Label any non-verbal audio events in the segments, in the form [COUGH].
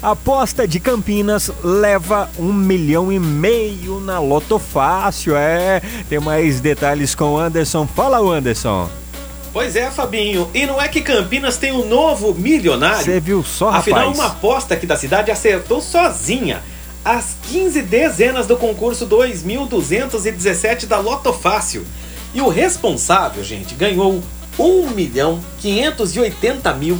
Aposta de Campinas leva um milhão e meio na Loto Fácil. É, tem mais detalhes com o Anderson. Fala, Anderson. Pois é, Fabinho. E não é que Campinas tem um novo milionário? Você viu só, rapaz? Afinal, uma aposta aqui da cidade acertou sozinha as 15 dezenas do concurso 2217 da Loto Fácil. E o responsável, gente, ganhou R$ milhão mil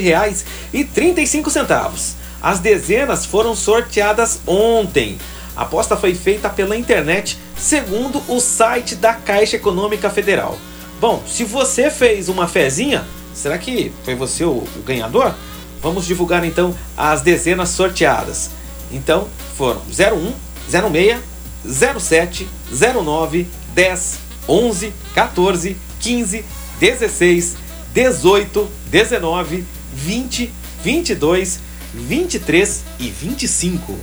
reais e 35 centavos. As dezenas foram sorteadas ontem. A aposta foi feita pela internet, segundo o site da Caixa Econômica Federal. Bom, se você fez uma fezinha, será que foi você o, o ganhador? Vamos divulgar então as dezenas sorteadas. Então foram 01, 06, 07, 09, 10, 11, 14, 15, 16, 18, 19, 20, 22, 23 e 25.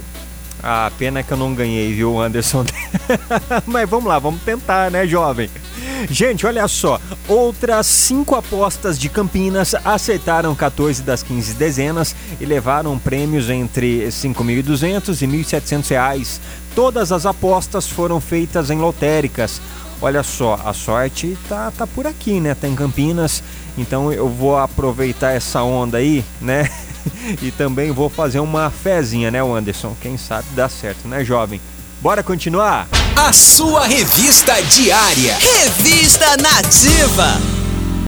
Ah, pena que eu não ganhei, viu, Anderson? [LAUGHS] Mas vamos lá, vamos tentar, né, jovem? Gente, olha só, outras cinco apostas de Campinas acertaram 14 das 15 dezenas e levaram prêmios entre 5.200 e 1.700 reais. Todas as apostas foram feitas em lotéricas. Olha só, a sorte tá, tá por aqui, né? Tá em Campinas, então eu vou aproveitar essa onda aí, né? [LAUGHS] e também vou fazer uma fezinha, né, Anderson? Quem sabe dá certo, né, jovem? Bora continuar? A sua revista diária. Revista Nativa.